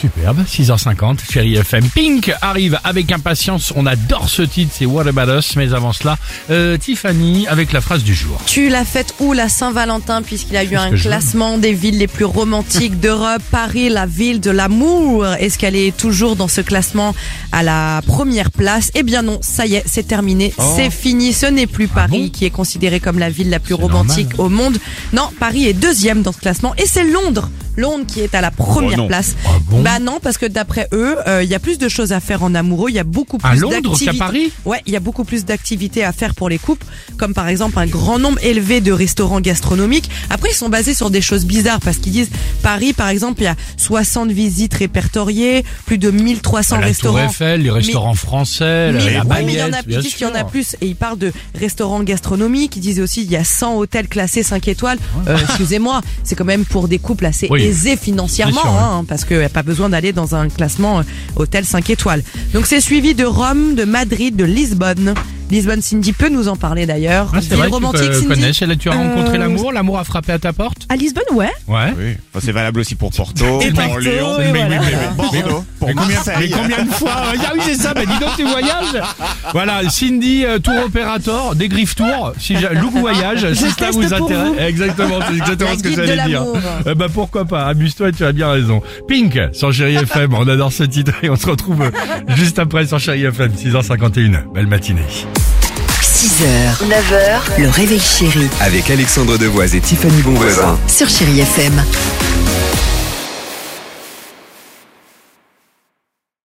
Superbe, 6h50, chérie FM. Pink arrive avec impatience, on adore ce titre, c'est What About Us, mais avant cela, euh, Tiffany avec la phrase du jour. Tu l'as faite où la Saint-Valentin puisqu'il y a eu un classement des villes les plus romantiques d'Europe, Paris, la ville de l'amour. Est-ce qu'elle est toujours dans ce classement à la première place? Eh bien non, ça y est, c'est terminé, c'est fini. Ce n'est plus Paris Oh. Ah bon? qui est considérée comme la ville la plus romantique normal. au monde. Non, Paris est deuxième dans ce classement et c'est Londres. Londres qui est à la première non. place. Ah bon bah non, parce que d'après eux, euh, il y a plus de choses à faire en amoureux, il y a beaucoup plus À d'activités. Paris Ouais, il y a beaucoup plus d'activités à faire pour les couples, comme par exemple un grand nombre élevé de restaurants gastronomiques. Après, ils sont basés sur des choses bizarres parce qu'ils disent Paris, par exemple, il y a 60 visites répertoriées, plus de 1300 la Tour restaurants. Eiffel, les restaurants français, la, Mais, la ouais, mais il y en a, disent qu'il y en a plus et ils parlent de restaurants gastronomiques. Ils disent aussi il y a 100 hôtels classés 5 étoiles. Euh, excusez-moi, c'est quand même pour des couples assez Oui. Aisés financièrement, sûr, hein, parce qu'il n'y a pas besoin d'aller dans un classement euh, hôtel 5 étoiles. Donc c'est suivi de Rome, de Madrid, de Lisbonne. Lisbonne, Cindy peut nous en parler d'ailleurs. Ah, c'est vrai, romantique, tu peux- Cindy là, tu as rencontré Euh, l'amour, l'amour a frappé à ta porte À Lisbonne, ouais. Ouais. Oui, enfin, c'est valable aussi pour Porto, Et pour mais, voilà. mais- mais- Bordeaux, pour Mais combien, mais Marseille. combien de fois Ah oui, c'est ça, bah dis donc tu voyages Voilà, Cindy, euh, tour opérateur, dégriffe tour, si j'ai- look voyage, si ça teste vous intéresse. vous. Exactement, c'est exactement La ce que guide de j'allais dire. l'amour. Euh, bah pourquoi pas, amuse-toi, tu as bien raison. Pink, sur Chéri FM, on adore ce titre et on se retrouve euh, juste après sur Chéri FM, 6h51. Belle matinée. 6h, 9h, le réveil chéri Avec Alexandre Devoise et Tiffany Bonvoisin. sur Chérie FM.